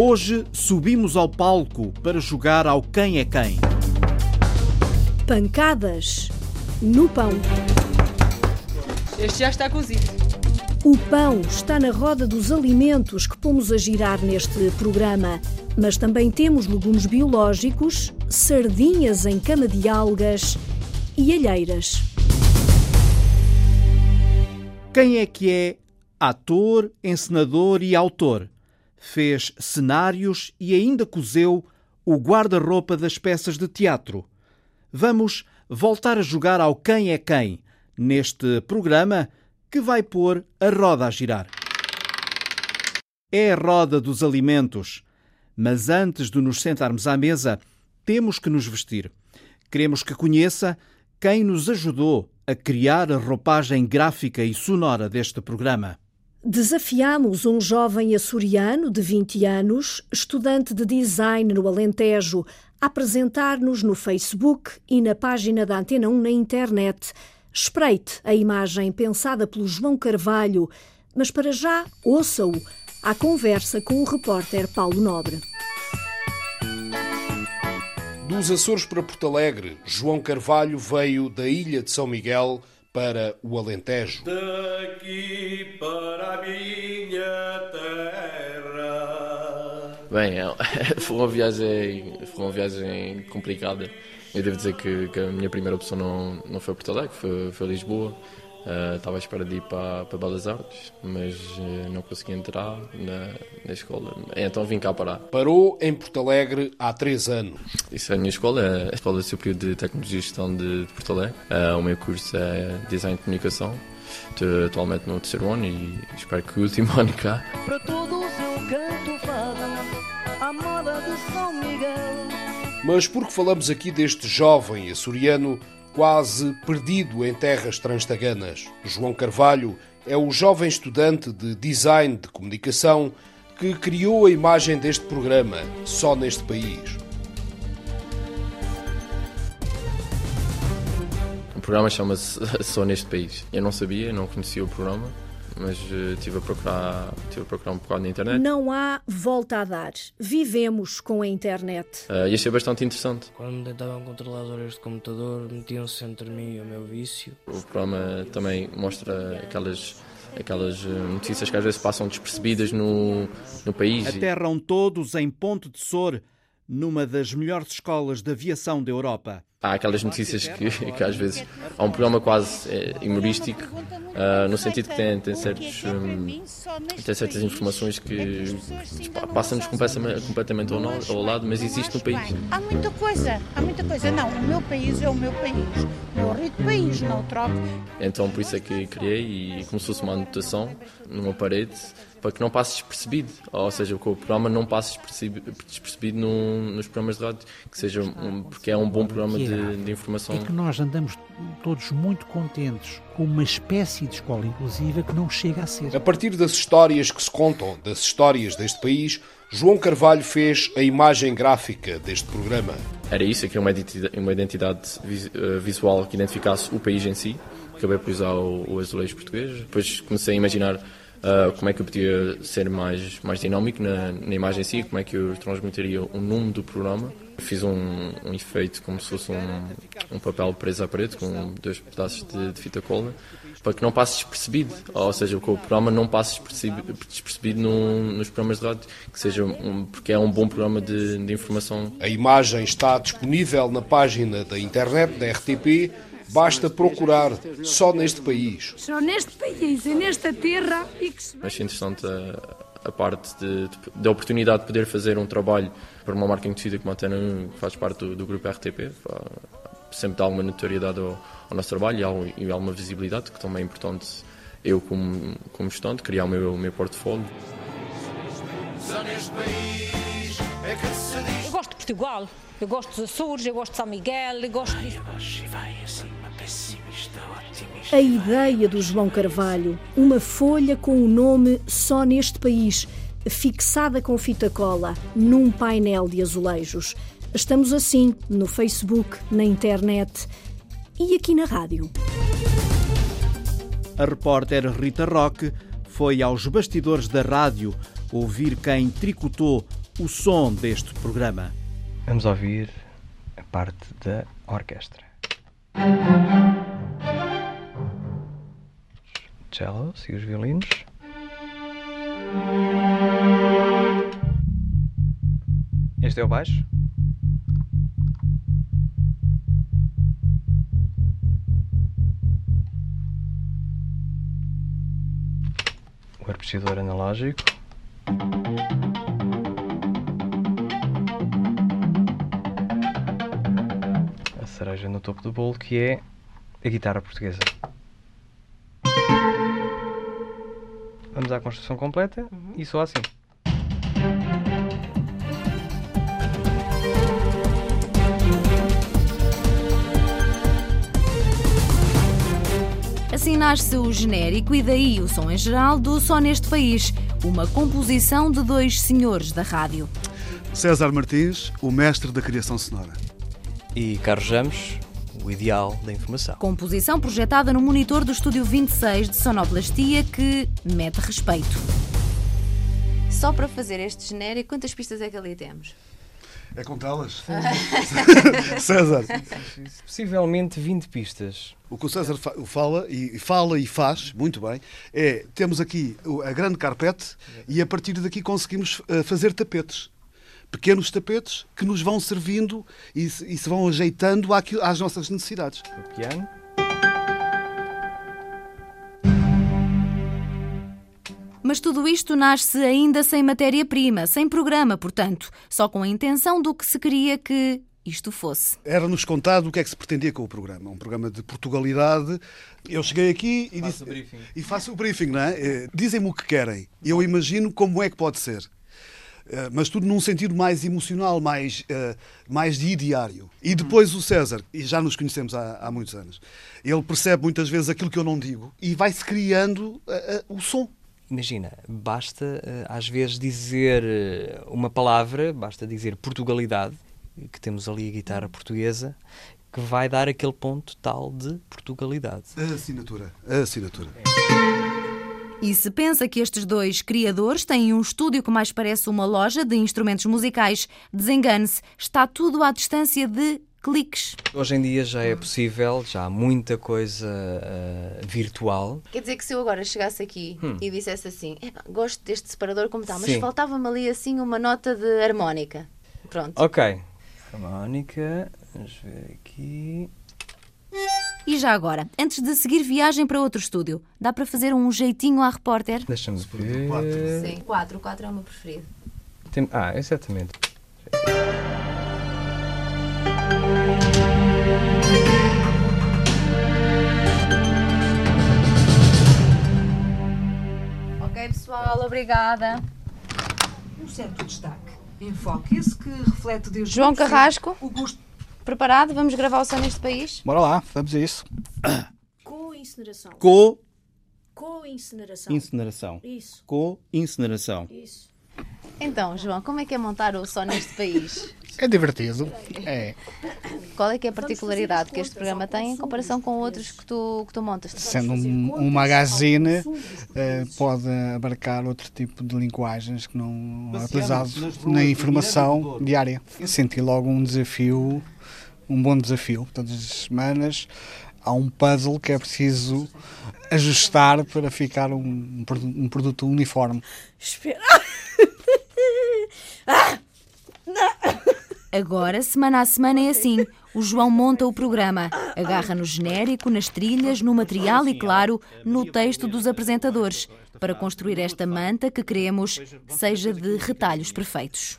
Hoje subimos ao palco para jogar ao Quem é Quem. Pancadas no pão. Este já está cozido. O pão está na roda dos alimentos que pomos a girar neste programa, mas também temos legumes biológicos, sardinhas em cama de algas e alheiras. Quem é que é ator, encenador e autor? Fez cenários e ainda cozeu o guarda-roupa das peças de teatro. Vamos voltar a jogar ao Quem é Quem neste programa que vai pôr a roda a girar. É a roda dos alimentos, mas antes de nos sentarmos à mesa, temos que nos vestir. Queremos que conheça quem nos ajudou a criar a roupagem gráfica e sonora deste programa. Desafiamos um jovem açoriano de 20 anos, estudante de design no Alentejo, a apresentar-nos no Facebook e na página da Antena 1 na internet. Espreite a imagem pensada pelo João Carvalho, mas para já ouça-o à conversa com o repórter Paulo Nobre. Dos Açores para Porto Alegre, João Carvalho veio da ilha de São Miguel para o Alentejo. Daqui para a minha terra. Bem, é, foi uma viagem, foi uma viagem complicada. Eu devo dizer que, que a minha primeira opção não, não foi Porto Alegre, foi, foi Lisboa. Uh, estava à espera de ir para, para Belas Artes, mas uh, não consegui entrar na, na escola. Então vim cá parar. Parou em Porto Alegre há três anos. Isso é a minha escola, é a Escola Superior de Tecnologia e Gestão de, de Porto Alegre. Uh, o meu curso é Design de Comunicação. Estou atualmente no terceiro ano e espero que o último ano cá. Para todos eu canto fado, a moda de São Miguel. Mas porque falamos aqui deste jovem açoriano quase perdido em terras transtaganas. João Carvalho é o jovem estudante de design de comunicação que criou a imagem deste programa, só neste país. O programa chama-se Só Neste País. Eu não sabia, não conhecia o programa mas uh, estive a procurar, tive a procurar um bocado na internet. Não há volta a dar. Vivemos com a internet. Uh, e achei bastante interessante. Quando tentavam controlar as horas de computador, metiam-se entre mim e o meu vício. O programa também mostra aquelas aquelas eh, notícias que às vezes passam despercebidas no, no país. Aterram todos em Ponte de Sor, numa das melhores escolas de aviação da Europa há aquelas notícias que, que, às vezes há um programa quase é, humorístico uh, no sentido que tem, tem, certos, um, tem certas informações que passam-nos completamente, completamente ao, ao, lado, mas existe no país. Há muita coisa, há muita coisa. Não, o meu país é o meu país, o meu rico país, não troco. Então por isso é que criei e como se fosse uma anotação numa parede para que não passe despercebido, ou seja, que o programa não passe despercebido, despercebido no, nos programas de rádio, que seja um, porque é um bom programa de, de, informação. É que nós andamos todos muito contentes com uma espécie de escola inclusiva que não chega a ser. A partir das histórias que se contam, das histórias deste país, João Carvalho fez a imagem gráfica deste programa. Era isso, aqui uma identidade, uma identidade eh, visual que identificasse o país em si. Acabei por usar o, o azulejo português. Depois comecei a imaginar Uh, como é que eu podia ser mais, mais dinâmico na, na imagem em si, como é que eu transmitiria o nome do programa. Fiz um, um efeito como se fosse um, um papel preso à parede com dois pedaços de, de, fita cola para que não passe despercebido, ou seja, que o programa não passe despercebido, despercebido no, nos programas de rádio, que seja um, porque é um bom programa de, de informação. A imagem está disponível na página da internet da RTP Basta procurar só neste país. Só neste país e nesta terra. E que se... Achei interessante a, a parte da oportunidade de poder fazer um trabalho para uma marca conhecida como a Antena 1, que faz parte do, do grupo RTP. Sempre dá alguma notoriedade ao, ao nosso trabalho e, e alguma visibilidade, que também é importante eu, como, como estudante, criar o meu, o meu portfólio. Só neste país é que se diz. Eu gosto de Portugal, eu gosto dos Açores, eu gosto de São Miguel, eu gosto disso. A ideia do João Carvalho, uma folha com o nome só neste país, fixada com fita cola, num painel de azulejos. Estamos assim no Facebook, na internet e aqui na rádio. A repórter Rita Roque foi aos bastidores da rádio ouvir quem tricotou o som deste programa. Vamos ouvir a parte da orquestra. Cellos e os violinos. Este é o baixo. O arpejador analógico. No topo do bolo que é a guitarra portuguesa. Vamos à construção completa e só assim. Assim nasce o genérico e daí o som em geral do Só Neste País, uma composição de dois senhores da rádio. César Martins, o mestre da criação sonora. E Carlos Ramos, o ideal da informação. Composição projetada no monitor do Estúdio 26 de Sonoplastia que mete respeito. Só para fazer este genérico, quantas pistas é que ali temos? É contá-las? César. Possivelmente 20 pistas. O que o César fa- fala e fala e faz muito bem é temos aqui a grande carpete e a partir daqui conseguimos eh, fazer tapetes. Pequenos tapetes que nos vão servindo e se, e se vão ajeitando àquilo- às nossas necessidades. O piano. Mas tudo isto nasce ainda sem matéria-prima, sem programa, portanto, só com a intenção do que se queria que isto fosse. Era-nos contado o que é que se pretendia com o programa. Um programa de Portugalidade. Eu cheguei aqui e Faça disse. o briefing. E faço o briefing, não é? Eh, Dizem-me o que querem. Eu imagino como é que pode ser. Eh, Mas tudo num sentido mais emocional, mais, eh, mais de diário. E depois o César, e já nos conhecemos há, há muitos anos, ele percebe muitas vezes aquilo que eu não digo e vai-se criando eh, eh, o som. Imagina, basta às vezes dizer uma palavra, basta dizer Portugalidade, que temos ali a guitarra portuguesa, que vai dar aquele ponto tal de Portugalidade. A assinatura. A assinatura. E se pensa que estes dois criadores têm um estúdio que mais parece uma loja de instrumentos musicais, desengane-se, está tudo à distância de cliques. Hoje em dia já é possível, já há muita coisa eh, virtual. Quer dizer que se eu agora chegasse aqui Hum. e dissesse assim, "Epá, gosto deste separador como está, mas faltava-me ali assim uma nota de harmónica. Pronto. Ok. Harmónica, vamos ver aqui. E já agora, antes de seguir viagem para outro estúdio, dá para fazer um jeitinho à repórter? Deixa-me ver. Sim, 4. O 4 é o meu preferido. Tem- Ah, exatamente. Ok, pessoal, obrigada. Um certo destaque. Enfoque esse que reflete desde João Carrasco, o gosto preparado? Vamos gravar o som neste país? Bora lá, vamos a isso. Co-incineração. Co Co-incineração. incineração. Isso. Co incineração. Isso. Então, João, como é que é montar o som neste país? É divertido. É. Qual é que é a particularidade que este programa tem em comparação com outros que tu, que tu montas? Sendo um, um magazine, eh, pode abarcar outro tipo de linguagens que não é utilizado na informação diária. Senti logo um desafio, um bom desafio. Todas as semanas há um puzzle que é preciso ajustar para ficar um, um produ- produto uniforme. Espera. Agora, semana a semana é assim. O João monta o programa, agarra no genérico, nas trilhas, no material e, claro, no texto dos apresentadores, para construir esta manta que queremos seja de retalhos perfeitos.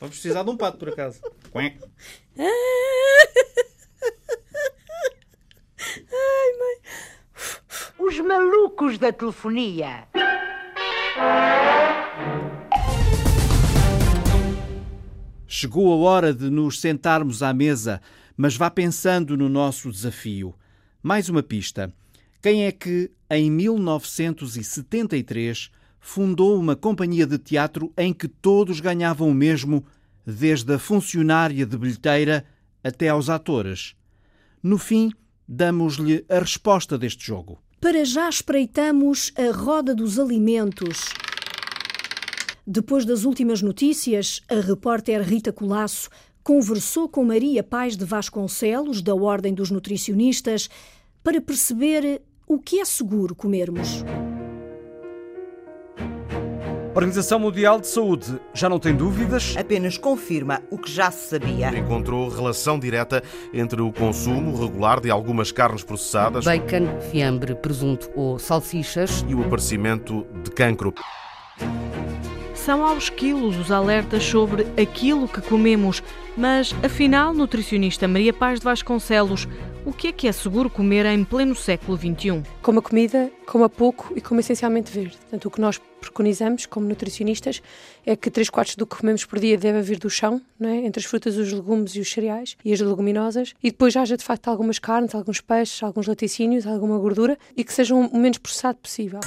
Vamos precisar de um pato, por acaso. Ai, mãe. Os malucos da telefonia. Chegou a hora de nos sentarmos à mesa, mas vá pensando no nosso desafio. Mais uma pista. Quem é que, em 1973, fundou uma companhia de teatro em que todos ganhavam o mesmo, desde a funcionária de bilheteira até aos atores? No fim, damos-lhe a resposta deste jogo. Para já espreitamos a roda dos alimentos. Depois das últimas notícias, a repórter Rita Colasso conversou com Maria Paz de Vasconcelos, da Ordem dos Nutricionistas, para perceber o que é seguro comermos. A Organização Mundial de Saúde já não tem dúvidas? Apenas confirma o que já se sabia. Encontrou relação direta entre o consumo regular de algumas carnes processadas, bacon, fiambre, presunto ou salsichas e o aparecimento de cancro. São aos quilos os alertas sobre aquilo que comemos, mas afinal, nutricionista Maria Paz de Vasconcelos, o que é que é seguro comer em pleno século XXI? Coma comida, coma pouco e coma essencialmente verde. Portanto, o que nós preconizamos como nutricionistas é que 3 quartos do que comemos por dia deve vir do chão, é? entre as frutas, os legumes e os cereais e as leguminosas, e depois haja de facto algumas carnes, alguns peixes, alguns laticínios, alguma gordura e que sejam o menos processado possível.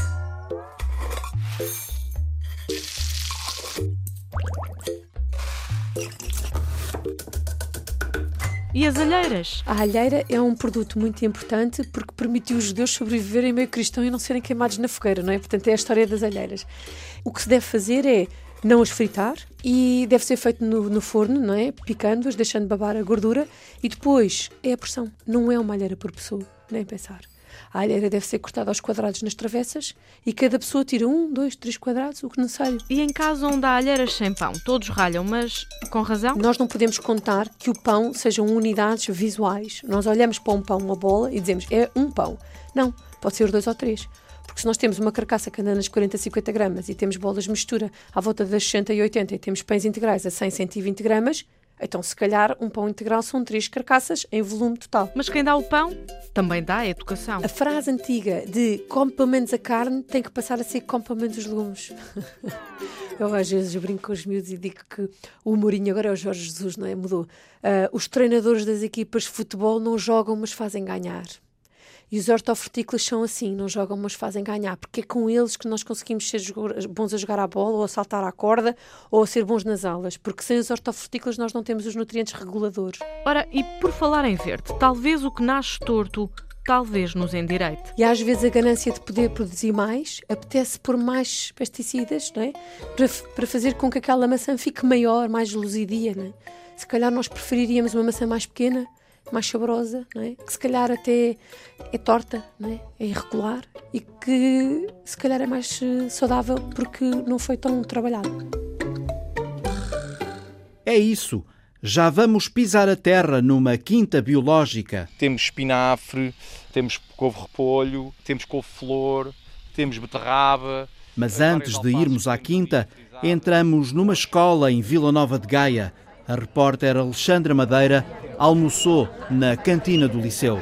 E as alheiras? A alheira é um produto muito importante porque permitiu os judeus sobreviverem meio cristão e não serem queimados na fogueira, não é? Portanto, é a história das alheiras. O que se deve fazer é não as fritar e deve ser feito no, no forno, não é? Picando-as, deixando babar a gordura e depois é a pressão. Não é uma alheira por pessoa, nem pensar. A alheira deve ser cortada aos quadrados nas travessas e cada pessoa tira um, dois, três quadrados, o que necessário. E em caso onde há alheiras sem pão, todos ralham, mas com razão? Nós não podemos contar que o pão sejam unidades visuais. Nós olhamos para um pão, uma bola, e dizemos é um pão. Não, pode ser dois ou três. Porque se nós temos uma carcaça que anda nas 40, 50 gramas e temos bolas de mistura à volta das 60 e 80 e temos pães integrais a 100, 120 gramas, então, se calhar, um pão integral são três carcaças em volume total. Mas quem dá o pão também dá a educação. A frase antiga de come pelo menos a carne tem que passar a ser come pelo menos os legumes. Eu às vezes brinco com os miúdos e digo que o Mourinho agora é o Jorge Jesus, não é? Mudou. Uh, os treinadores das equipas de futebol não jogam, mas fazem ganhar. E os hortofrutícolas são assim, não jogam, mas fazem ganhar, porque é com eles que nós conseguimos ser bons a jogar à bola, ou a saltar à corda, ou a ser bons nas aulas, porque sem os hortofrutícolas nós não temos os nutrientes reguladores. Ora, e por falar em verde, talvez o que nasce torto talvez nos endireite. E às vezes a ganância de poder produzir mais apetece por mais pesticidas, não é? Para, para fazer com que aquela maçã fique maior, mais luzidia, não é? Se calhar nós preferiríamos uma maçã mais pequena, mais saborosa, não é? que se calhar até é torta, não é? é irregular e que se calhar é mais eh, saudável porque não foi tão trabalhado. É isso. Já vamos pisar a terra numa quinta biológica. Temos espinafre, temos couve-repolho, temos couve-flor, temos beterraba. Mas antes de irmos à quinta, entramos numa escola em Vila Nova de Gaia. A repórter Alexandra Madeira almoçou na cantina do Liceu.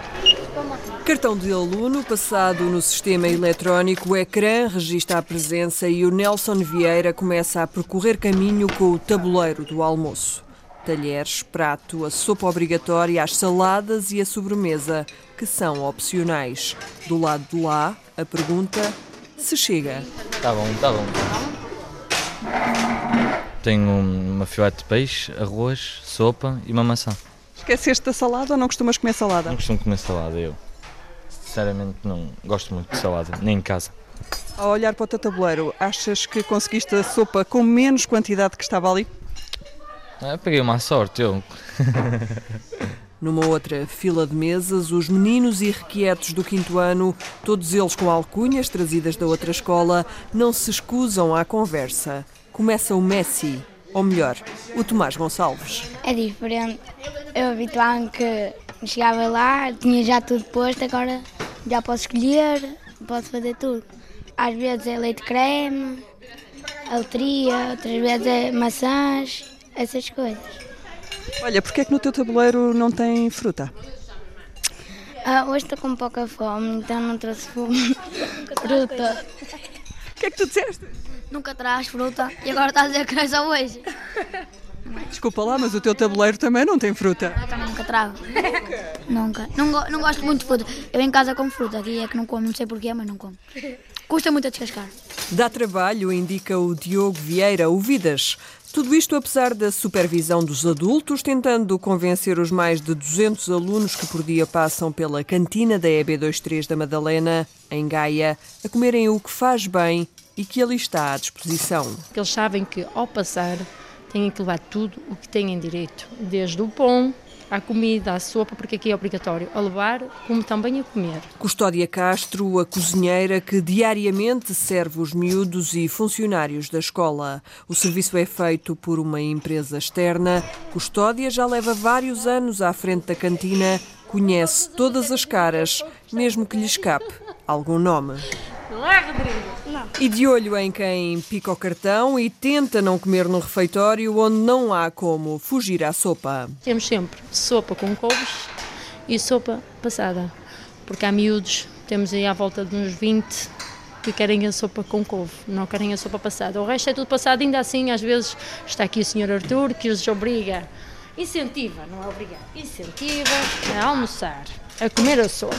Cartão de aluno passado no sistema eletrónico, o ecrã registra a presença e o Nelson Vieira começa a percorrer caminho com o tabuleiro do almoço. Talheres, prato, a sopa obrigatória, as saladas e a sobremesa, que são opcionais. Do lado de lá, a pergunta se chega. Tá bom, tá bom. Tenho uma filete de peixe, arroz, sopa e uma maçã. Esqueceste da salada ou não costumas comer salada? Não costumo comer salada, eu. Sinceramente não gosto muito de salada, nem em casa. Ao olhar para o teu tabuleiro, achas que conseguiste a sopa com menos quantidade que estava ali? Ah, peguei uma sorte, eu. Numa outra fila de mesas, os meninos irrequietos do quinto ano, todos eles com alcunhas trazidas da outra escola, não se escusam à conversa. Começa o Messi, ou melhor, o Tomás Gonçalves. É diferente. Eu habituava-me que chegava lá, tinha já tudo posto, agora já posso escolher, posso fazer tudo. Às vezes é leite creme, aletria, outras vezes é maçãs, essas coisas. Olha, porquê é que no teu tabuleiro não tem fruta? Ah, hoje estou com pouca fome, então não trouxe fome. fruta. O que é que tu disseste? Nunca traz fruta e agora estás a dizer que é só hoje. Desculpa lá, mas o teu tabuleiro também não tem fruta. Eu também nunca trago. Nunca. Não, go não gosto muito de fruta. Eu em casa como fruta, aqui é que não como, não sei porquê, mas não como. Custa muito a descascar. Dá trabalho, indica o Diogo Vieira, o Vidas. Tudo isto apesar da supervisão dos adultos, tentando convencer os mais de 200 alunos que por dia passam pela cantina da EB23 da Madalena, em Gaia, a comerem o que faz bem e que ali está à disposição. Eles sabem que ao passar têm que levar tudo o que têm direito, desde o pão à comida, à sopa, porque aqui é obrigatório a levar, como também a comer. Custódia Castro, a cozinheira que diariamente serve os miúdos e funcionários da escola. O serviço é feito por uma empresa externa. Custódia já leva vários anos à frente da cantina, conhece todas as caras, mesmo que lhe escape algum nome. Não é, Rodrigo? Não. E de olho em quem pica o cartão e tenta não comer no refeitório onde não há como fugir à sopa. Temos sempre sopa com couves e sopa passada, porque há miúdos, temos aí à volta de uns 20 que querem a sopa com couve, não querem a sopa passada. O resto é tudo passado, ainda assim, às vezes está aqui o Sr. Artur que os obriga, incentiva, não é obrigar, incentiva a almoçar, a comer a sopa.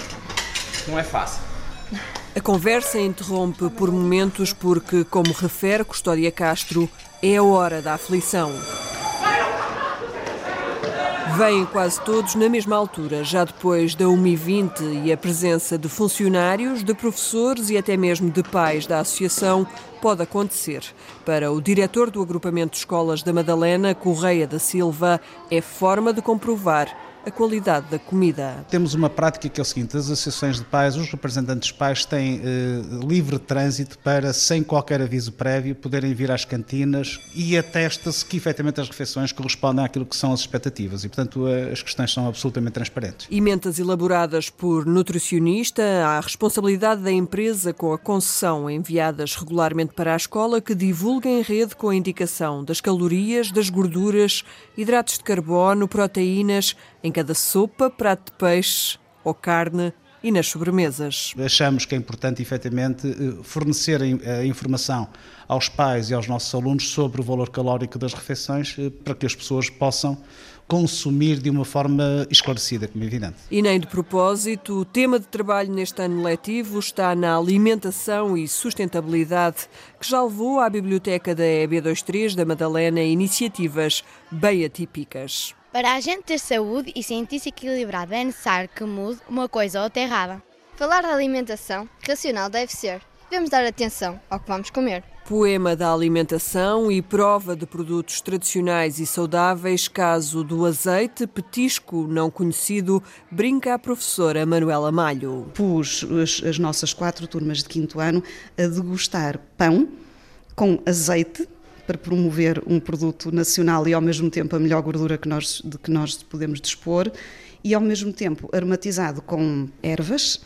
Não é fácil. A conversa interrompe por momentos porque, como refere Custódia Castro, é a hora da aflição. Vêm quase todos na mesma altura, já depois da 1h20 e a presença de funcionários, de professores e até mesmo de pais da associação pode acontecer. Para o diretor do agrupamento de escolas da Madalena, Correia da Silva, é forma de comprovar a qualidade da comida. Temos uma prática que é o seguinte: as associações de pais, os representantes de pais têm eh, livre trânsito para, sem qualquer aviso prévio, poderem vir às cantinas e atesta-se que efetivamente as refeições correspondem àquilo que são as expectativas e, portanto, eh, as questões são absolutamente transparentes. Emendas elaboradas por nutricionista, há responsabilidade da empresa com a concessão enviadas regularmente para a escola que divulga em rede com a indicação das calorias, das gorduras, hidratos de carbono, proteínas em cada sopa, prato de peixe ou carne e nas sobremesas. Achamos que é importante, efetivamente, eh, fornecer a informação aos pais e aos nossos alunos sobre o valor calórico das refeições eh, para que as pessoas possam consumir de uma forma esclarecida, como é evidente. E nem de propósito, o tema de trabalho neste ano letivo está na alimentação e sustentabilidade, que já levou à biblioteca da EB23 da Madalena iniciativas bem atípicas. Para a gente ter saúde e sentir-se equilibrado é necessário que mude uma coisa ou outra errada. Falar de alimentação racional deve ser. Devemos dar atenção ao que vamos comer. Poema da alimentação e prova de produtos tradicionais e saudáveis, caso do azeite, petisco não conhecido, brinca a professora Manuela Malho. Pus as, as nossas quatro turmas de quinto ano a degustar pão com azeite, para promover um produto nacional e ao mesmo tempo a melhor gordura que nós, de que nós podemos dispor e ao mesmo tempo aromatizado com ervas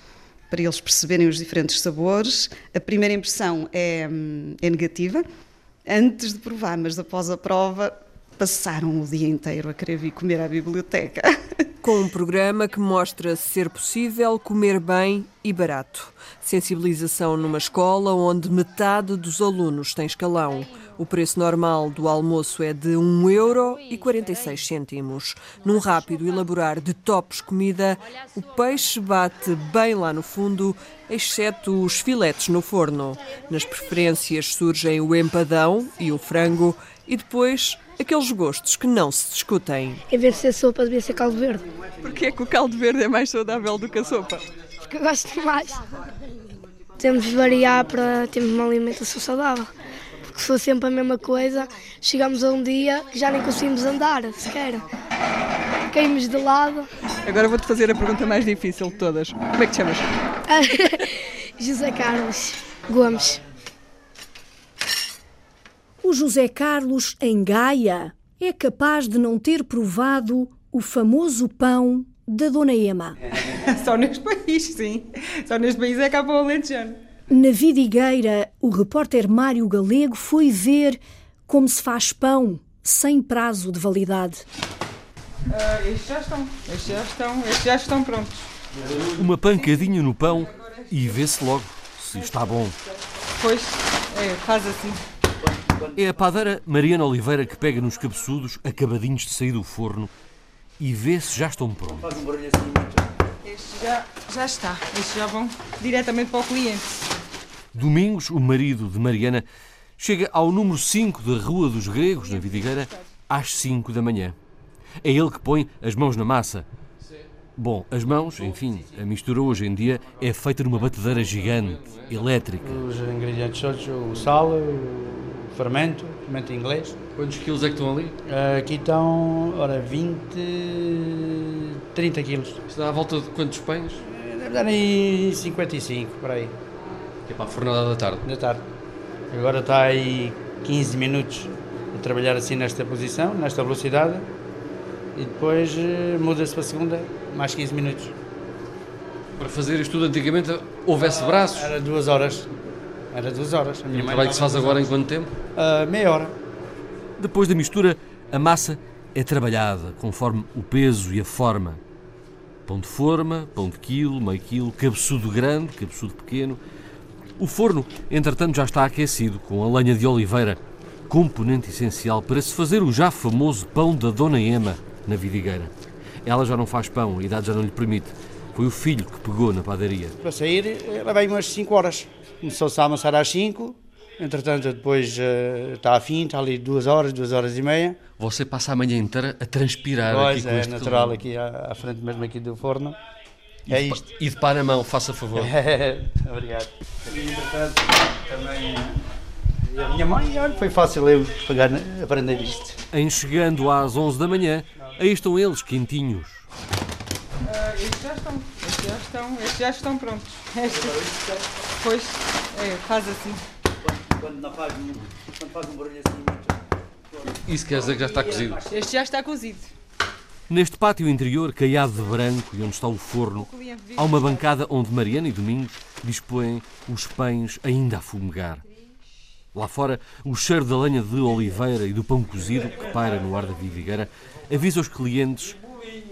para eles perceberem os diferentes sabores. A primeira impressão é, é negativa antes de provar, mas após a prova passaram o dia inteiro a querer vir comer à biblioteca. Com um programa que mostra ser possível comer bem e barato. Sensibilização numa escola onde metade dos alunos tem escalão. O preço normal do almoço é de 1 euro e 46 cêntimos. Num rápido elaborar de tops comida, o peixe bate bem lá no fundo, exceto os filetes no forno. Nas preferências surgem o empadão e o frango e depois aqueles gostos que não se discutem. Em vez de ser sopa, devia ser caldo verde. Porquê que o caldo verde é mais saudável do que a sopa? Porque eu gosto mais. Temos de variar para termos uma alimentação saudável. Porque se for sempre a mesma coisa, chegamos a um dia que já nem conseguimos andar, sequer. Caímos de lado. Agora vou-te fazer a pergunta mais difícil de todas. Como é que te chamas? José Carlos Gomes. O José Carlos, em Gaia, é capaz de não ter provado o famoso pão da Dona Ema. Só neste país, sim. Só neste país é cá para o Alentejano. Na Vidigueira, o repórter Mário Galego foi ver como se faz pão sem prazo de validade. Uh, estes já estão, estes já estão, estes já estão prontos. Uma pancadinha no pão e vê-se logo se está bom. Pois, é, faz assim. É a padeira Mariana Oliveira que pega nos cabeçudos, acabadinhos de sair do forno, e vê se já estão prontos. Estes já, já está. Estes já vão diretamente para o cliente. Domingos, o marido de Mariana, chega ao número 5 da Rua dos Gregos, na Vidigueira, às 5 da manhã. É ele que põe as mãos na massa. Bom, as mãos, enfim, a mistura hoje em dia é feita numa batedeira gigante, elétrica. Os ingredientes todos, o sal, o fermento, fermento inglês. Quantos quilos é que estão ali? Aqui estão, ora, 20, 30 quilos. Isso dá à volta de quantos pães? Deve dar aí 55, por aí. Que é para a fornada da tarde? Da tarde. Agora está aí 15 minutos a trabalhar assim nesta posição, nesta velocidade, e depois eh, muda-se para a segunda, mais 15 minutos. Para fazer isto tudo antigamente houvesse braços? Era duas horas. Era duas horas. A minha e o trabalho que se faz agora em quanto tempo? Uh, meia hora. Depois da mistura, a massa é trabalhada conforme o peso e a forma. Pão de forma, pão de quilo, meio quilo, cabeçudo grande, cabeçudo pequeno. O forno, entretanto, já está aquecido com a lenha de oliveira, componente essencial para se fazer o já famoso pão da Dona Ema na vidigueira. Ela já não faz pão, a idade já não lhe permite. Foi o filho que pegou na padaria. Para sair, levei umas 5 horas. Começou-se a amassar às 5, entretanto, depois uh, está a fim, está ali 2 horas, 2 horas e meia. Você passa a manhã inteira a transpirar pois, aqui com é este natural, calor. aqui à, à, frente mesmo aqui do forno. E é de, isto. E de pá na mão, faça favor. Obrigado. E, entretanto, também. E a minha mãe, olha, foi fácil eu pegar, aprender isto. Em chegando às 11 da manhã, aí estão eles, quentinhos. Uh, estes já estão, estes já estão, estes já estão prontos. Estes, pois, é, faz assim. Quando, quando, não faz, quando faz um barulho assim. Isso quer dizer que já está cozido? Este já está cozido. Neste pátio interior, caiado de branco e onde está o forno, há uma bancada onde Mariana e Domingos dispõem os pães ainda a fumegar. Lá fora, o cheiro da lenha de oliveira e do pão cozido que paira no ar da vidigueira avisa os clientes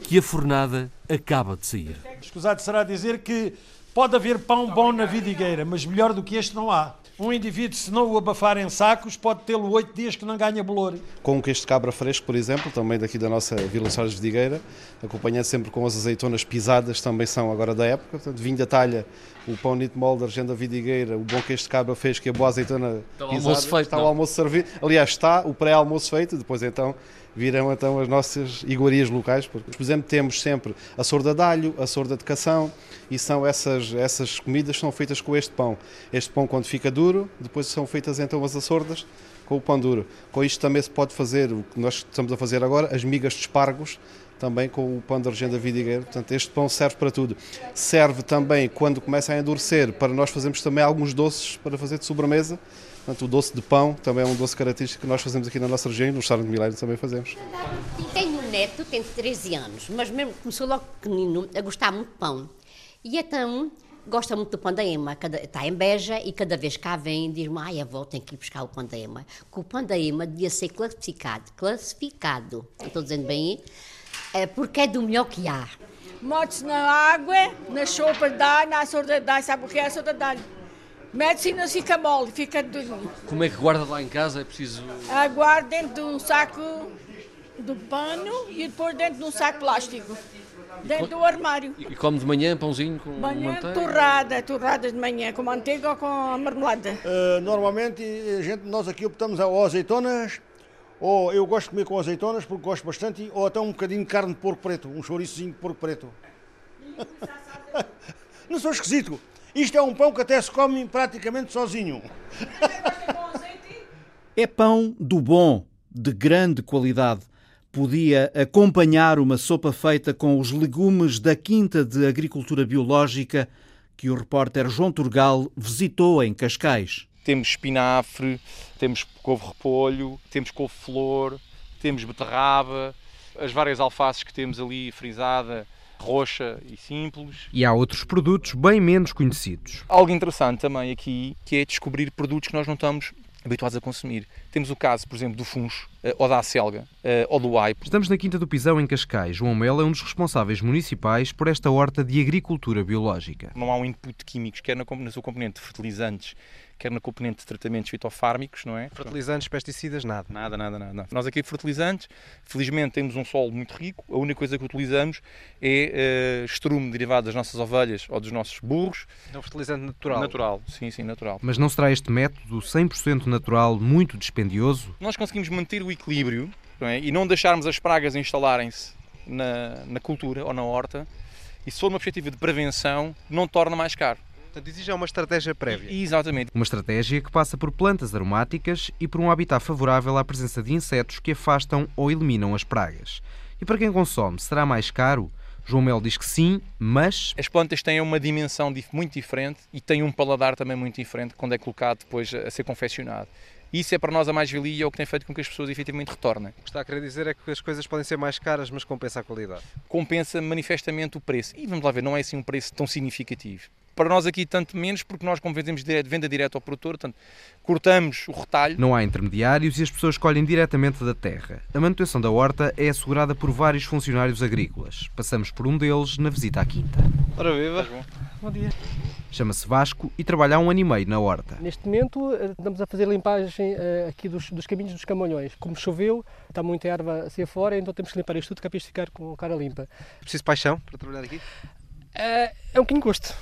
que a fornada acaba de sair. Escusado será dizer que pode haver pão bom na vidigueira, mas melhor do que este não há. Um indivíduo, se não o abafar em sacos, pode tê-lo oito dias que não ganha bolor. Com o queijo de cabra fresco, por exemplo, também daqui da nossa Vila Soares de Vidigueira, acompanhado sempre com as azeitonas pisadas, também são agora da época. Portanto, vinho da talha, o pão nito mol da região da Vidigueira, o bom queijo de cabra fresco e a boa azeitona está pisada. O almoço feito, está não? o almoço servido. Aliás, está o pré-almoço feito, depois então virão então as nossas iguarias locais. Por exemplo, temos sempre a sorda de alho, a sorda de cação, e são essas, essas comidas são feitas com este pão. Este pão quando fica duro, depois são feitas então as açordas com o pão duro. Com isto também se pode fazer o que nós estamos a fazer agora, as migas de espargos, também com o pão da região da Vidigueira. Portanto, este pão serve para tudo. Serve também, quando começa a endurecer, para nós fazermos também alguns doces para fazer de sobremesa. Portanto, o doce de pão também é um doce característico que nós fazemos aqui na nossa região e no restaurante de Milênio também fazemos. Tenho um neto, tem 13 anos, mas mesmo começou logo pequenino a gostar muito de pão. E então gosta muito do pão da Ema, cada, está em Beja e cada vez cá vem diz-me, ai avó, tenho que ir buscar o pão da Ema. Que o pão da Ema devia ser classificado, classificado, estou dizendo bem, é porque é do melhor que há. Mete-se na água, na sopa de alho, na sorda de alho, sabe o que é a sorda de alho? Não fica mole, fica durinho. Como é que guarda lá em casa? É preciso. Aguarda dentro de um saco de pano e depois dentro de um saco plástico. Dentro do armário. E come de manhã pãozinho com Manhã manteiga? torrada, torradas de manhã, com manteiga ou com a marmelada. Uh, normalmente, a gente, nós aqui optamos ou azeitonas, ou eu gosto de comer com azeitonas porque gosto bastante, ou até um bocadinho de carne de porco preto, um chouriçozinho de porco preto. Não sou esquisito. Isto é um pão que até se come praticamente sozinho. É pão do bom, de grande qualidade. Podia acompanhar uma sopa feita com os legumes da Quinta de Agricultura Biológica que o repórter João Turgal visitou em Cascais. Temos espinafre, temos couve-repolho, temos couve-flor, temos beterraba, as várias alfaces que temos ali frisada, roxa e simples. E há outros produtos bem menos conhecidos. Algo interessante também aqui, que é descobrir produtos que nós não estamos habituados a consumir. Temos o caso, por exemplo, do funcho, eh, ou da acelga, eh, ou do aipo. Estamos na Quinta do Pisão, em Cascais. João Melo é um dos responsáveis municipais por esta horta de agricultura biológica. Não há um input de químicos, quer na sua componente de fertilizantes, quer na componente de tratamentos fitofármicos, não é? Fertilizantes, pesticidas, nada. Nada, nada, nada. Nós aqui fertilizantes, felizmente temos um solo muito rico, a única coisa que utilizamos é uh, estrume derivado das nossas ovelhas ou dos nossos burros. É um fertilizante natural. Natural, sim, sim, natural. Mas não será este método 100% natural muito dispendioso? Nós conseguimos manter o equilíbrio não é? e não deixarmos as pragas instalarem-se na, na cultura ou na horta E se for uma perspectiva de prevenção, não torna mais caro. Portanto, exige uma estratégia prévia. Exatamente. Uma estratégia que passa por plantas aromáticas e por um habitat favorável à presença de insetos que afastam ou eliminam as pragas. E para quem consome, será mais caro? João Mel diz que sim, mas. As plantas têm uma dimensão muito diferente e têm um paladar também muito diferente quando é colocado depois a ser confeccionado. Isso é para nós a mais-valia e é o que tem feito com que as pessoas efetivamente retornem. O que está a querer dizer é que as coisas podem ser mais caras, mas compensa a qualidade. Compensa manifestamente o preço. E vamos lá ver, não é assim um preço tão significativo. Para nós aqui, tanto menos, porque nós, como vendemos direto, venda direto ao produtor, portanto, cortamos o retalho. Não há intermediários e as pessoas escolhem diretamente da terra. A manutenção da horta é assegurada por vários funcionários agrícolas. Passamos por um deles na visita à quinta. Ora viva! Bom dia. Chama-se Vasco e trabalha há um ano e meio na horta. Neste momento eh, estamos a fazer limpagem uh, aqui dos, dos, caminhos dos camaleões. Como choveu, está muita erva assim fora, então temos que limpar isto tudo que é para isto ficar com a cara limpa. Preciso paixão para trabalhar aqui? Uh, é um bocadinho gosto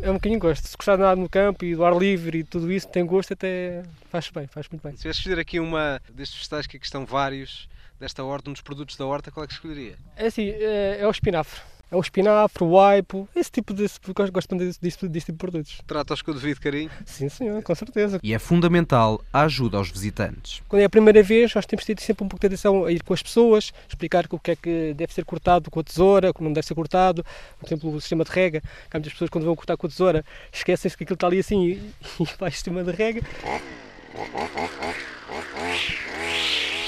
é um bocadinho gosto. Se gostar de nada no campo e do ar livre e tudo isso, tem gosto, até faz bem, faz muito bem. Se tivesse escolher aqui uma destes vegetais que aqui estão vários, desta horta, um dos produtos da horta, qual é que escolheria? É assim, é, é o espinafre. É o espinafre, o aipo, esse tipo de. Gosto desse, desse, desse tipo de produtos. Trata-os com o devido carinho? Sim, senhor, com certeza. E é fundamental a ajuda aos visitantes. Quando é a primeira vez, nós temos tido sempre um pouco de atenção a ir com as pessoas, explicar o que é que deve ser cortado com a tesoura, o que não deve ser cortado. Por exemplo, o sistema de rega. Há muitas pessoas, quando vão cortar com a tesoura, esquecem-se que aquilo está ali assim e, e o sistema de rega.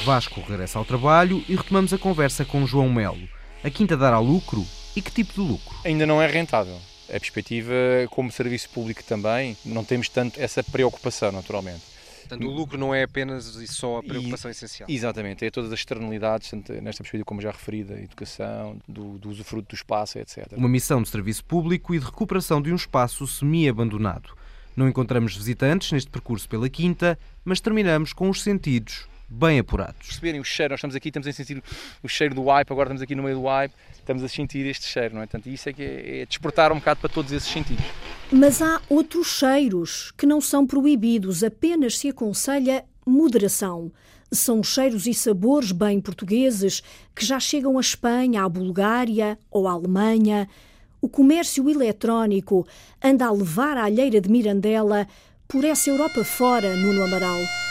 Vasco regressa ao trabalho e retomamos a conversa com João Melo. A quinta dará lucro e que tipo de lucro? Ainda não é rentável. A perspectiva, como serviço público também, não temos tanto essa preocupação, naturalmente. Portanto, o lucro não é apenas e só a preocupação e, essencial. Exatamente, é todas as externalidades, nesta perspectiva, como já referi, da educação, do, do usufruto do espaço, etc. Uma missão de serviço público e de recuperação de um espaço semi-abandonado. Não encontramos visitantes neste percurso pela Quinta, mas terminamos com os sentidos bem apurados. Perceberem o cheiro, nós estamos aqui, estamos a sentir o cheiro do wipe, agora estamos aqui no meio do wipe, estamos a sentir este cheiro, não é? Portanto, isso é que é, é despertar um bocado para todos esses sentidos. Mas há outros cheiros que não são proibidos, apenas se aconselha moderação. São cheiros e sabores bem portugueses que já chegam à Espanha, à Bulgária ou à Alemanha. O comércio eletrónico anda a levar a alheira de Mirandela por essa Europa fora, Nuno Amaral.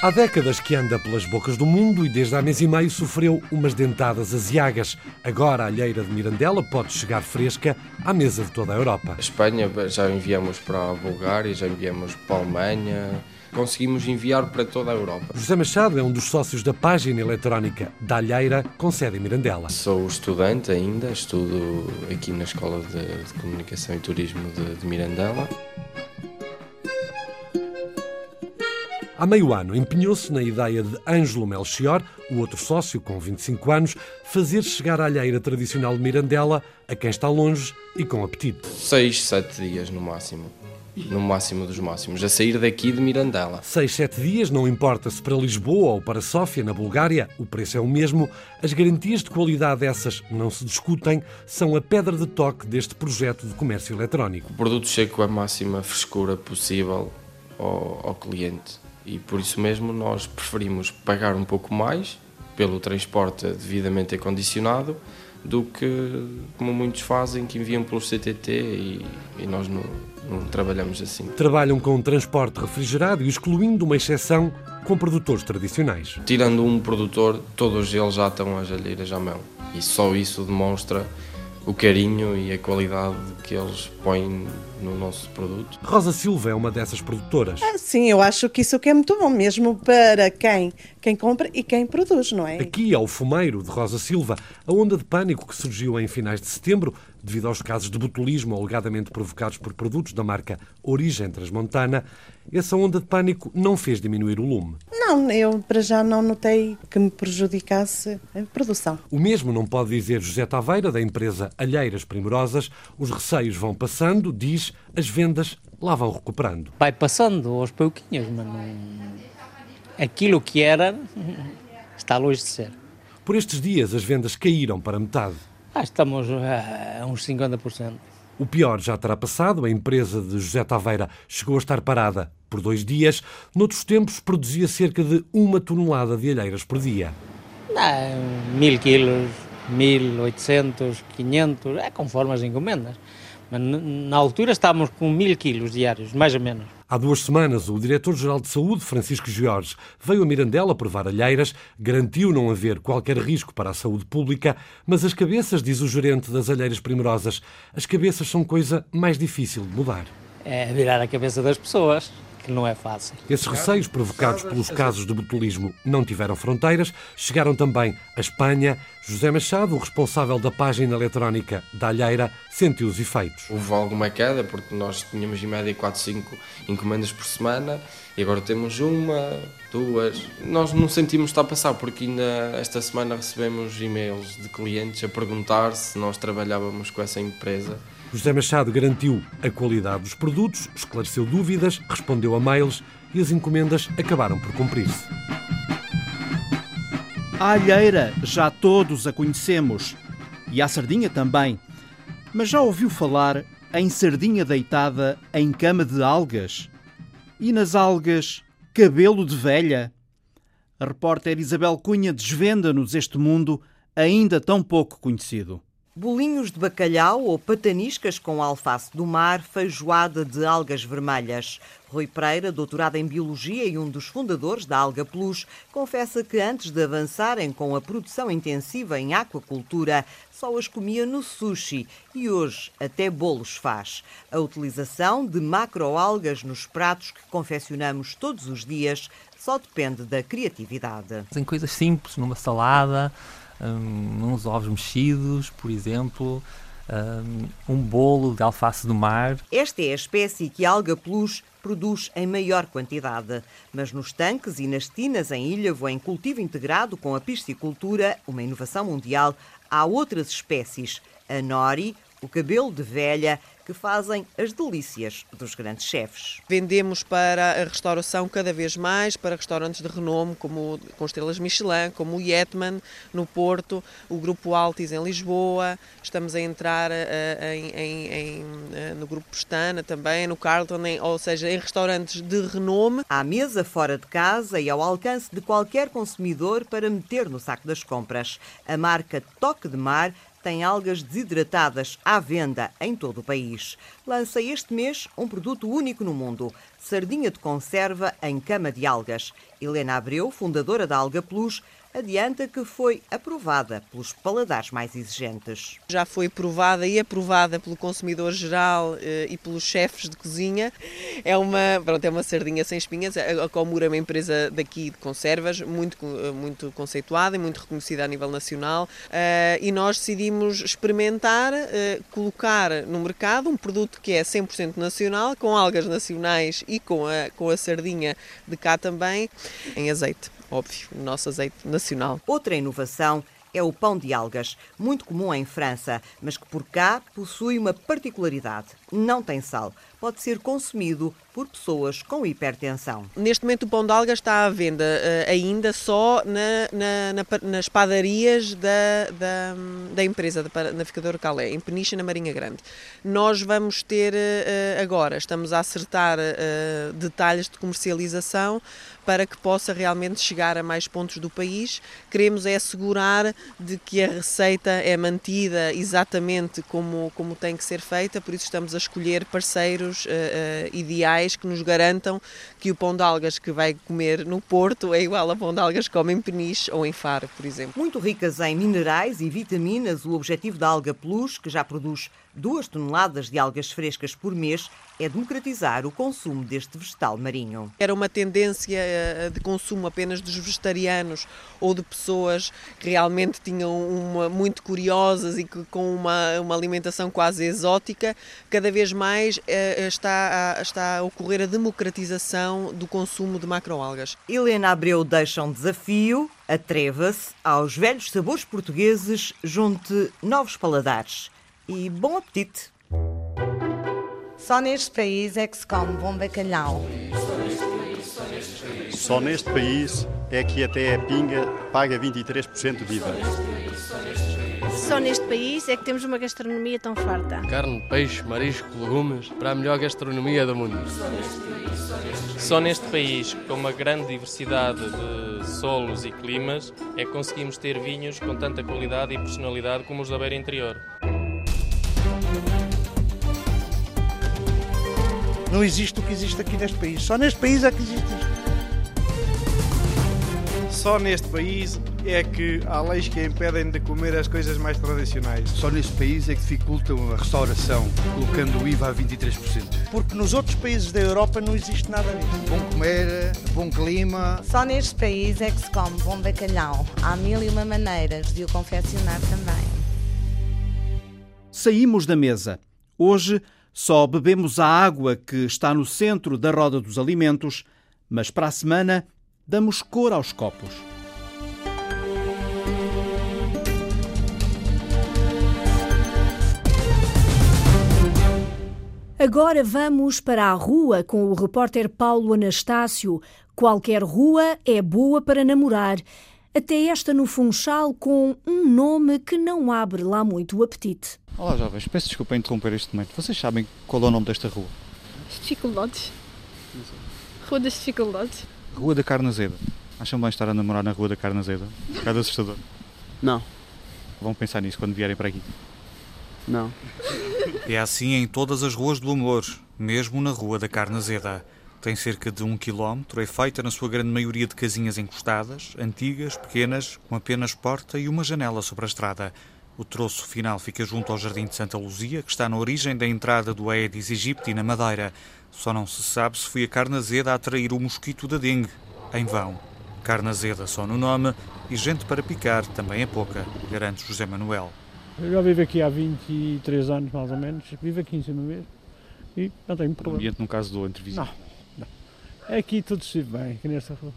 Há décadas que anda pelas bocas do mundo e desde há mês e meio sofreu umas dentadas aziagas. Agora a alheira de Mirandela pode chegar fresca à mesa de toda a Europa. A Espanha já enviamos para a Bulgária, já enviamos para a Alemanha, conseguimos enviar para toda a Europa. José Machado é um dos sócios da página eletrónica da Alheira, com sede em Mirandela. Sou estudante ainda, estudo aqui na Escola de, de Comunicação e Turismo de, de Mirandela. Há meio ano empenhou-se na ideia de Ângelo Melchior, o outro sócio com 25 anos, fazer chegar a alheira tradicional de Mirandela a quem está longe e com apetite. Seis, sete dias no máximo. No máximo dos máximos, a sair daqui de Mirandela. Seis, sete dias, não importa se para Lisboa ou para Sófia, na Bulgária, o preço é o mesmo. As garantias de qualidade dessas não se discutem, são a pedra de toque deste projeto de comércio eletrónico. O produto chega com a máxima frescura possível ao, ao cliente e por isso mesmo nós preferimos pagar um pouco mais pelo transporte devidamente acondicionado do que como muitos fazem que enviam pelo CTT e, e nós não, não, trabalhamos assim. Trabalham com transporte refrigerado e excluindo uma exceção com produtores tradicionais. Tirando um produtor, todos eles já estão às alheiras à mão e só isso demonstra o carinho e a qualidade que eles põem no nosso produto. Rosa Silva é uma dessas produtoras. Ah, sim, eu acho que isso que é muito bom, mesmo para quem, quem compra e quem produz, não é? Aqui é o fumeiro de Rosa Silva, a onda de pânico que surgiu em finais de setembro devido aos casos de botulismo alegadamente provocados por produtos da marca Origem Transmontana. Essa onda de pânico não fez diminuir o lume. Não, eu para já não notei que me prejudicasse a produção. O mesmo não pode dizer José Taveira, da empresa Alheiras Primorosas. Os receios vão passando, diz, as vendas lá vão recuperando. Vai passando aos pouquinhos, mas não... aquilo que era está longe de ser. Por estes dias as vendas caíram para metade. Ah, estamos a uns 50%. O pior já terá passado. A empresa de José Taveira chegou a estar parada por dois dias. Noutros tempos, produzia cerca de uma tonelada de alheiras por dia. Não, mil quilos 1800, 500, é conforme as encomendas. Mas na altura estávamos com mil quilos diários, mais ou menos. Há duas semanas, o Diretor-Geral de Saúde, Francisco Jorge, veio a Mirandela provar alheiras, garantiu não haver qualquer risco para a saúde pública, mas as cabeças, diz o gerente das alheiras primorosas, as cabeças são coisa mais difícil de mudar. É virar a cabeça das pessoas que não é fácil. Esses receios provocados pelos casos de botulismo não tiveram fronteiras, chegaram também à Espanha. José Machado, o responsável da página eletrónica da Alheira, sentiu os efeitos. Houve alguma queda, porque nós tínhamos em média 4, 5 encomendas por semana e agora temos uma, duas. Nós não sentimos estar a passar, porque ainda esta semana recebemos e-mails de clientes a perguntar se nós trabalhávamos com essa empresa. José Machado garantiu a qualidade dos produtos, esclareceu dúvidas, respondeu a mails e as encomendas acabaram por cumprir-se. A alheira já todos a conhecemos e a sardinha também. Mas já ouviu falar em sardinha deitada em cama de algas? E nas algas, cabelo de velha? A repórter Isabel Cunha desvenda-nos este mundo ainda tão pouco conhecido bolinhos de bacalhau ou pataniscas com alface do mar, feijoada de algas vermelhas. Rui Pereira, doutorado em Biologia e um dos fundadores da Alga Plus, confessa que antes de avançarem com a produção intensiva em aquacultura, só as comia no sushi e hoje até bolos faz. A utilização de macroalgas nos pratos que confeccionamos todos os dias só depende da criatividade. Em coisas simples, numa salada, um, uns ovos mexidos, por exemplo, um, um bolo de alface do mar. Esta é a espécie que a alga plus produz em maior quantidade. Mas nos tanques e nas tinas em Ilhavo, em cultivo integrado com a piscicultura, uma inovação mundial, há outras espécies. A nori, o cabelo de velha que fazem as delícias dos grandes chefes. Vendemos para a restauração cada vez mais, para restaurantes de renome, como com estrelas Michelin, como o Yetman no Porto, o Grupo Altis em Lisboa, estamos a entrar uh, em, em, em, uh, no Grupo Pestana também, no Carlton, ou seja, em restaurantes de renome. À mesa fora de casa e ao alcance de qualquer consumidor para meter no saco das compras. A marca Toque de Mar tem algas desidratadas à venda em todo o país. Lança este mês um produto único no mundo: sardinha de conserva em cama de algas. Helena Abreu, fundadora da Alga Plus, adianta que foi aprovada pelos paladares mais exigentes. Já foi aprovada e aprovada pelo consumidor geral eh, e pelos chefes de cozinha. É uma, pronto, é uma sardinha sem espinhas. A Comura é uma empresa daqui de conservas, muito, eh, muito conceituada e muito reconhecida a nível nacional. Eh, e nós decidimos experimentar, colocar no mercado um produto que é 100% nacional, com algas nacionais e com a, com a sardinha de cá também, em azeite óbvio, o nosso azeite nacional. Outra inovação é o pão de algas, muito comum em França, mas que por cá possui uma particularidade: não tem sal. Pode ser consumido por pessoas com hipertensão. Neste momento, o pão de algas está à venda uh, ainda só na, na, na, nas padarias da, da, da empresa da Navigador Calé, em Peniche, na Marinha Grande. Nós vamos ter uh, agora, estamos a acertar detalhes de comercialização para que possa realmente chegar a mais pontos do país. Queremos é assegurar de que a receita é mantida exatamente como, como tem que ser feita, por isso estamos a escolher parceiros uh, uh, ideais que nos garantam que o pão de algas que vai comer no Porto é igual a pão de algas que come em Peniche ou em Faro, por exemplo. Muito ricas em minerais e vitaminas, o objetivo da Alga Plus, que já produz 2 toneladas de algas frescas por mês é democratizar o consumo deste vegetal marinho. Era uma tendência eh, de consumo apenas dos vegetarianos ou de pessoas que realmente tinham uma, muito curiosas e que, com uma, uma alimentação quase exótica. Cada vez mais eh, está a, está a ocorrer a democratização do consumo de macroalgas. Helena Abreu deixa um desafio. Atreva-se aos velhos sabores portugueses, junte novos paladares e bom apetite! Só neste país é que se come bom bacalhau. Só neste país é que até a pinga paga 23% de IVA. só neste país é que temos uma gastronomia tão farta. Carne, peixe, marisco, legumes, para a melhor gastronomia do mundo. Só neste país, com uma grande diversidade de solos e climas, é que conseguimos ter vinhos com tanta qualidade e personalidade como os da Beira Interior. Não existe o que existe aqui neste país. Só neste país é que existe isto. Só neste país é que há leis que impedem de comer as coisas mais tradicionais. Só neste país é que dificultam a restauração, colocando o IVA a 23%. Porque nos outros países da Europa não existe nada disso. Bom comer, bom clima. Só neste país é que se come bom bacalhau. Há mil e uma maneiras de o confeccionar também. Saímos da mesa. Hoje só bebemos a água que está no centro da roda dos alimentos, mas para a semana damos cor aos copos. Agora vamos para a rua com o repórter Paulo Anastácio. Qualquer rua é boa para namorar. Até esta no Funchal com um nome que não abre lá muito o apetite. Olá jovens, peço desculpa em interromper este momento. Vocês sabem qual é o nome desta rua? Dificuldades. Rua das dificuldades. Rua da Carne Azeda. Acham bem estar a namorar na Rua da Carne Azeda? Um bocado assustador. Não. Vão pensar nisso quando vierem para aqui. Não. É assim em todas as ruas do amor, mesmo na Rua da Carne Azeda. Tem cerca de um quilómetro, é feita na sua grande maioria de casinhas encostadas, antigas, pequenas, com apenas porta e uma janela sobre a estrada. O troço final fica junto ao Jardim de Santa Luzia, que está na origem da entrada do Aedes aegypti na Madeira. Só não se sabe se foi a carne azeda a atrair o mosquito da dengue. Em vão. Carne azeda só no nome e gente para picar também é pouca, garante José Manuel. Eu já vivo aqui há 23 anos, mais ou menos. Vivo aqui em cima mesmo. E não tenho O problema. ambiente, no caso do entre vizinhos. Não, não. Aqui tudo se vive bem, aqui nesta rua.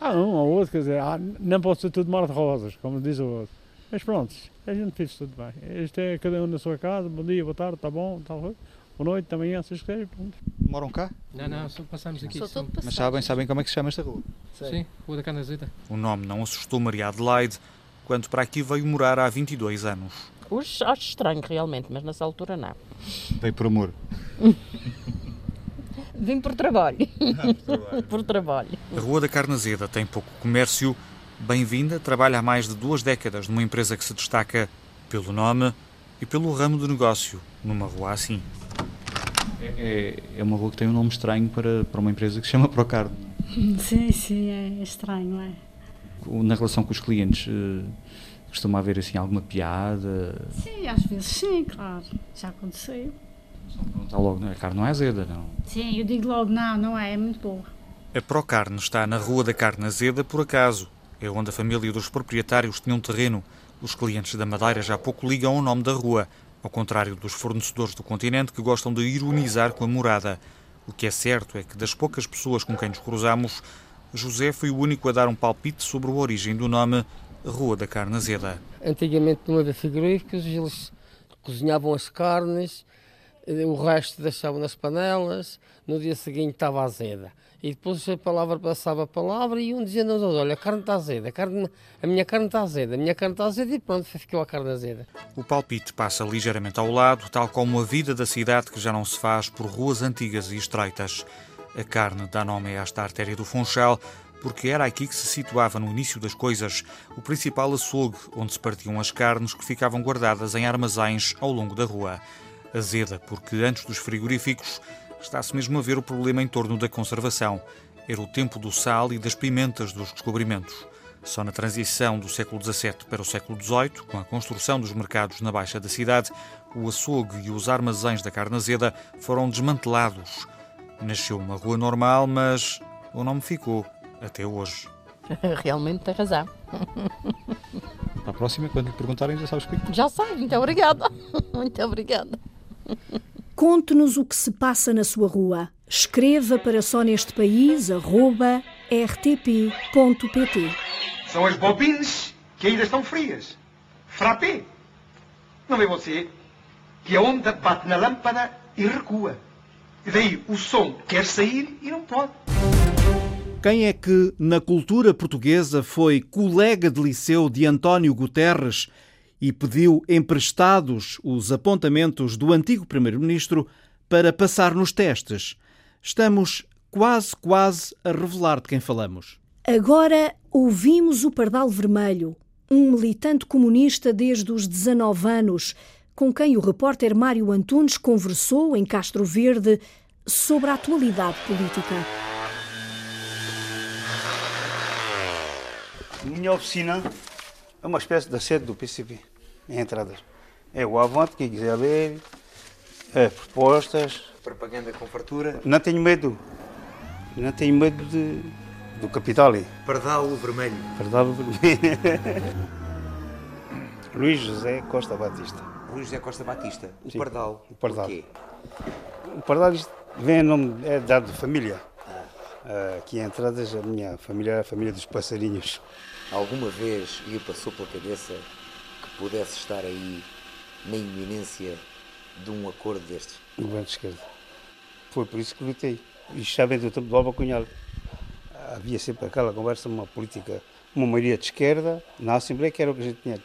Há um ou outro, quer dizer, há- não pode ser tudo mar de rosas, como diz o outro. Mas pronto, a gente vive tudo bem. Isto é cada um na sua casa, bom dia, boa tarde, está bom, está bom. Boa noite, também é, se vocês quiserem, pronto. Moram cá? Não, não, só passamos aqui. Só só- todo Mas sabem, sabem como é que se chama esta rua? Sim, Rua da Canazeta. O nome não assustou Maria Adelaide quando para aqui veio morar há 22 anos. Hoje acho estranho realmente, mas nessa altura não. Veio por amor. Vim por trabalho. por trabalho. A Rua da Carne Azeda tem pouco comércio. Bem-vinda, trabalha há mais de duas décadas numa empresa que se destaca pelo nome e pelo ramo de negócio, numa rua assim. É, é uma rua que tem um nome estranho para, para uma empresa que se chama Procarne. Sim, sim, é estranho, é? Na relação com os clientes, eh, costuma haver assim alguma piada? Sim, às vezes sim, claro. Já aconteceu. Está logo, a carne não é azeda, não. Sim, eu digo logo, não, não é, é muito boa. A Procarne está na Rua da Carne Azeda por acaso. É onde a família dos proprietários tinha um terreno. Os clientes da Madeira já pouco ligam ao nome da rua, ao contrário dos fornecedores do continente que gostam de ironizar com a morada. O que é certo é que das poucas pessoas com quem nos cruzamos, José foi o único a dar um palpite sobre a origem do nome Rua da Carne Azeda. Antigamente não havia frigoríficos, eles cozinhavam as carnes, o resto deixavam nas panelas, no dia seguinte estava azeda. E depois a palavra passava a palavra e um dizia aos outros, olha, a carne está azeda, a, carne, a minha carne está azeda, a minha carne está azeda e pronto, ficou a carne azeda. O palpite passa ligeiramente ao lado, tal como a vida da cidade que já não se faz por ruas antigas e estreitas. A carne dá nome a esta artéria do Funchal, porque era aqui que se situava no início das coisas o principal açougue, onde se partiam as carnes que ficavam guardadas em armazéns ao longo da rua. Azeda, porque antes dos frigoríficos está-se mesmo a ver o problema em torno da conservação. Era o tempo do sal e das pimentas dos descobrimentos. Só na transição do século XVII para o século XVIII, com a construção dos mercados na baixa da cidade, o açougue e os armazéns da carne azeda foram desmantelados. Nasceu uma rua normal, mas o nome ficou até hoje. Realmente tem razão. Para a próxima, quando lhe perguntarem, já sabes o que Já sabe, muito obrigada. Muito obrigada. Conte-nos o que se passa na sua rua. Escreva para só neste país, arroba, rtp.pt. São as bobinas que ainda estão frias. Frappé. Não vê você que a onda bate na lâmpada e recua. E daí o som quer sair e não pode. Quem é que, na cultura portuguesa, foi colega de liceu de António Guterres e pediu emprestados os apontamentos do antigo primeiro-ministro para passar nos testes. Estamos quase, quase a revelar de quem falamos. Agora ouvimos o Pardal Vermelho, um militante comunista desde os 19 anos, com quem o repórter Mário Antunes conversou em Castro Verde sobre a atualidade política. Minha oficina é uma espécie da sede do PCP, em entradas. É o avante, quem quiser ler, é propostas. Propaganda com fartura. Não tenho medo. Não tenho medo de, do capital. Pardal Vermelho. Pardal Vermelho. Luís José Costa Batista. Luís José Costa Batista. O Sim, Pardal. O Pardal. Porquê? O Pardal vem em nome, é dado de família. Ah, aqui em entradas, a minha família a família dos passarinhos. Alguma vez lhe passou pela cabeça pudesse estar aí na iminência de um acordo destes? No governo de esquerda. Foi por isso que lutei. Isto já vem do tempo do Alba Cunhal. Havia sempre aquela conversa, uma política, uma maioria de esquerda, na Assembleia, que era o que a gente tinha de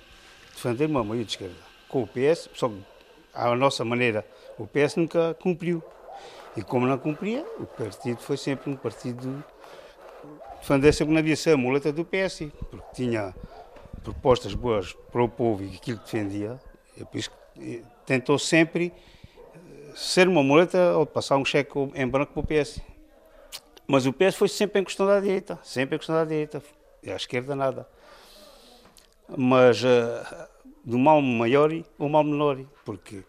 defender, uma maioria de esquerda. Com o PS, só que à nossa maneira, o PS nunca cumpriu. E como não cumpria, o partido foi sempre um partido defender sempre havia ser a muleta do PS, porque tinha propostas boas para o povo e aquilo que defendia. É por isso que tentou sempre ser uma muleta ou passar um cheque em branco para o PS. Mas o PS foi sempre em questão da direita, sempre em questão da direita. E à esquerda nada. Mas uh, do mal maior o mal menor, porque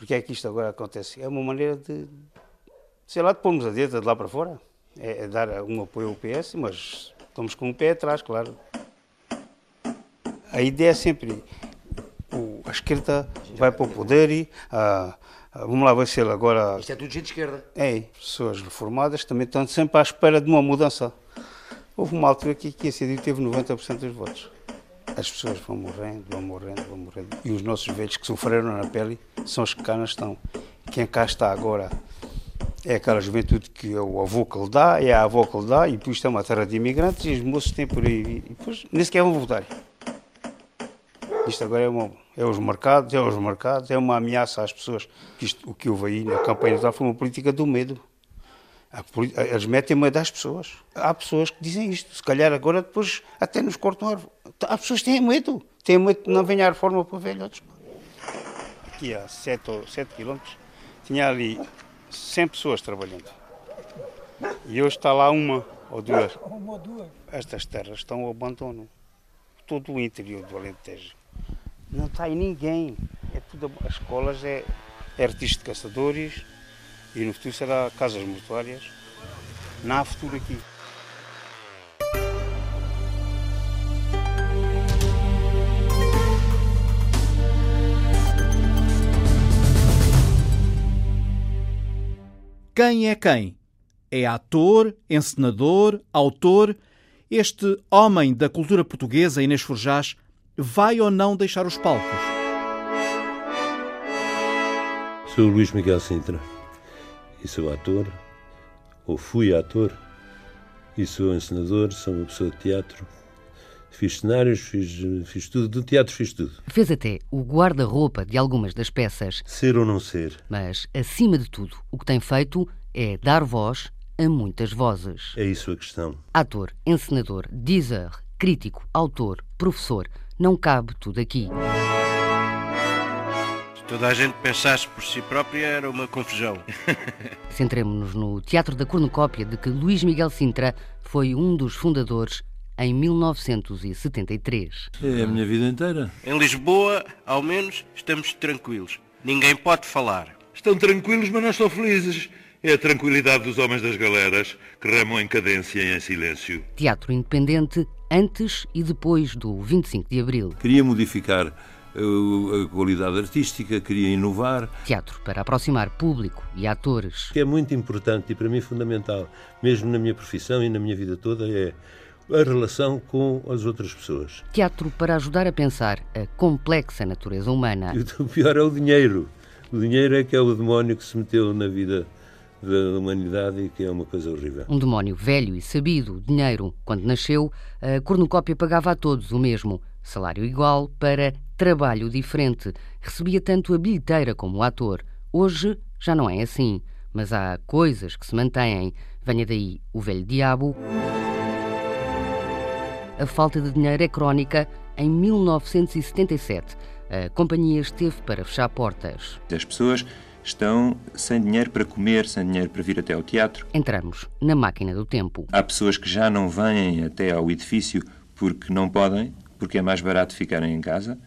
porque é que isto agora acontece? É uma maneira de, sei lá, de pormos a direita de lá para fora. É, é dar um apoio ao PS, mas estamos com um pé atrás, claro. A ideia é sempre o, a esquerda vai para o poder e a, Vamos lá ver se ele agora. Isto é tudo gente de esquerda. É, pessoas reformadas também estão sempre à espera de uma mudança. Houve uma altura aqui que a CDU teve 90% dos votos. As pessoas vão morrendo, vão morrendo, vão morrendo. E os nossos velhos que sofreram na pele são os que cá não estão. Quem cá está agora é aquela juventude que é o avô que lhe dá, é a avó que lhe dá, e depois é uma terra de imigrantes e os moços têm por aí. E depois nem sequer vão votar. Isto agora é, uma, é os mercados, é os mercados, é uma ameaça às pessoas. Isto, o que houve aí na campanha eleitoral foi uma política do medo. Eles metem medo às pessoas. Há pessoas que dizem isto. Se calhar agora depois até nos cortam a árvore. Há pessoas que têm medo. Têm medo que não venha a reforma para velhotes. Aqui há 7 ou 7 quilómetros tinha ali 100 pessoas trabalhando. E hoje está lá uma ou duas. Uma ou duas. Estas terras estão ao abandono. Todo o interior do Alentejo. Não está aí ninguém. É tudo, as escolas é, é artista de caçadores e no futuro será casas mortuárias. Não há futuro aqui. Quem é quem? É ator, encenador, autor. Este homem da cultura portuguesa, Inês Forjás, vai ou não deixar os palcos? Sou o Luís Miguel Sintra e sou ator, ou fui ator, e sou encenador, sou uma pessoa de teatro. Fiz cenários, fiz, fiz tudo, do teatro fiz tudo. Fez até o guarda-roupa de algumas das peças. Ser ou não ser. Mas, acima de tudo, o que tem feito é dar voz a muitas vozes. É isso a questão. Ator, encenador, dizer, crítico, autor, professor, não cabe tudo aqui. Se toda a gente pensasse por si própria era uma confusão. Centremos-nos no Teatro da Cornucópia, de que Luís Miguel Sintra foi um dos fundadores em 1973. É a minha vida inteira. Em Lisboa, ao menos, estamos tranquilos. Ninguém pode falar. Estão tranquilos, mas não estão felizes. É a tranquilidade dos homens das galeras que remam em cadência e em silêncio. Teatro independente antes e depois do 25 de Abril. Queria modificar uh, a qualidade artística, queria inovar. Teatro para aproximar público e atores. O que é muito importante e para mim fundamental, mesmo na minha profissão e na minha vida toda, é a relação com as outras pessoas. Teatro para ajudar a pensar a complexa natureza humana. E o pior é o dinheiro. O dinheiro é que é o demónio que se meteu na vida da humanidade e que é uma coisa horrível. Um demónio velho e sabido, dinheiro. Quando nasceu, a cornucópia pagava a todos o mesmo. Salário igual para trabalho diferente. Recebia tanto a bilheteira como o ator. Hoje já não é assim, mas há coisas que se mantêm. Venha daí o velho diabo. A falta de dinheiro é crónica. Em 1977, a companhia esteve para fechar portas. As pessoas estão sem dinheiro para comer, sem dinheiro para vir até ao teatro. Entramos na máquina do tempo. Há pessoas que já não vêm até ao edifício porque não podem, porque é mais barato ficarem em casa.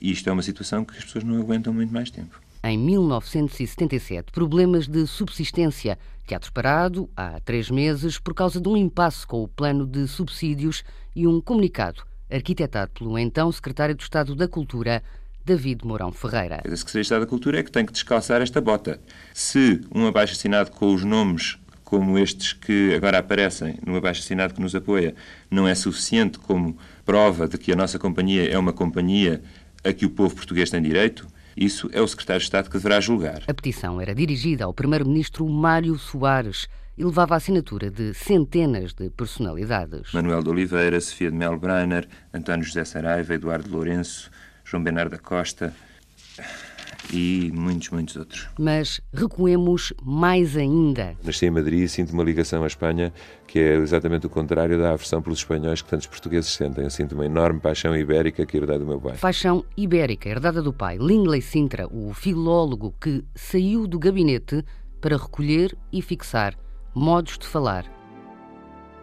E isto é uma situação que as pessoas não aguentam muito mais tempo. Em 1977, problemas de subsistência. Teatro parado há três meses por causa de um impasse com o plano de subsídios e um comunicado arquitetado pelo então secretário de Estado da Cultura, David Mourão Ferreira. A Secretaria de Estado da Cultura é que tem que descalçar esta bota. Se um abaixo assinado com os nomes como estes que agora aparecem no abaixo assinado que nos apoia não é suficiente como prova de que a nossa companhia é uma companhia a que o povo português tem direito, isso é o secretário de Estado que deverá julgar. A petição era dirigida ao primeiro-ministro Mário Soares e levava a assinatura de centenas de personalidades. Manuel de Oliveira, Sofia de Mel Breiner, António José Saraiva, Eduardo Lourenço, João Bernardo da Costa e muitos, muitos outros. Mas recuemos mais ainda. Nasci em Madrid e sinto uma ligação à Espanha que é exatamente o contrário da aversão pelos espanhóis que tantos portugueses sentem. Eu sinto uma enorme paixão ibérica que herdei do meu pai. Paixão ibérica, herdada do pai. Lindley Sintra, o filólogo que saiu do gabinete para recolher e fixar modos de falar.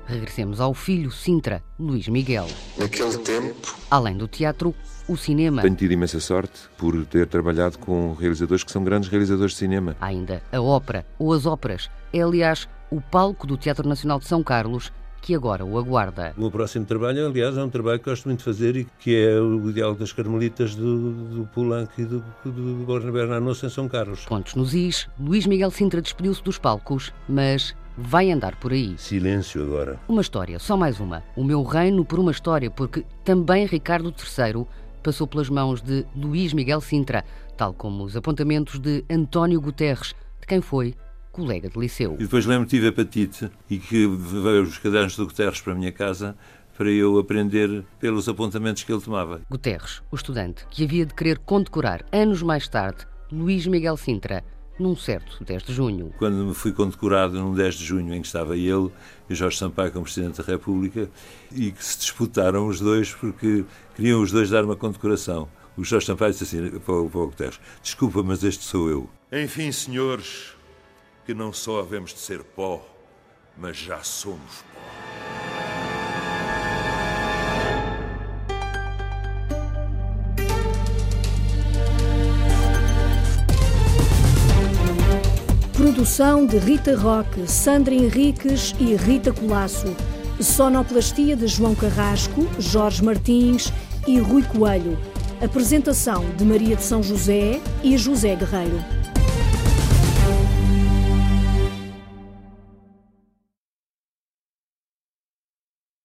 Regressemos ao filho Sintra, Luís Miguel. Naquele tempo. Além do teatro, o cinema. Tenho tido imensa sorte por ter trabalhado com realizadores que são grandes realizadores de cinema. Há ainda a ópera ou as óperas. É, aliás, o palco do Teatro Nacional de São Carlos que agora o aguarda. O meu próximo trabalho, aliás, é um trabalho que gosto muito de fazer e que é o diálogo das Carmelitas do, do Poulenc e do, do Borne Bernanoso em São Carlos. Pontos nos is, Luís Miguel Sintra despediu-se dos palcos, mas vai andar por aí. Silêncio agora. Uma história, só mais uma. O meu reino por uma história, porque também Ricardo III passou pelas mãos de Luís Miguel Sintra, tal como os apontamentos de António Guterres, de quem foi colega de liceu. E depois lembro que tive hepatite e que veio os cadernos do Guterres para a minha casa para eu aprender pelos apontamentos que ele tomava. Guterres, o estudante que havia de querer condecorar anos mais tarde Luís Miguel Sintra, num certo 10 de junho. Quando me fui condecorado num 10 de junho em que estava ele e Jorge Sampaio como Presidente da República e que se disputaram os dois porque queriam os dois dar uma condecoração. O Jorge Sampaio disse assim para o, para o Guterres, desculpa, mas este sou eu. Enfim, senhores, que não só havemos de ser pó, mas já somos pó. Produção de Rita Roque, Sandra Henriques e Rita Colasso. Sonoplastia de João Carrasco, Jorge Martins e Rui Coelho. Apresentação de Maria de São José e José Guerreiro.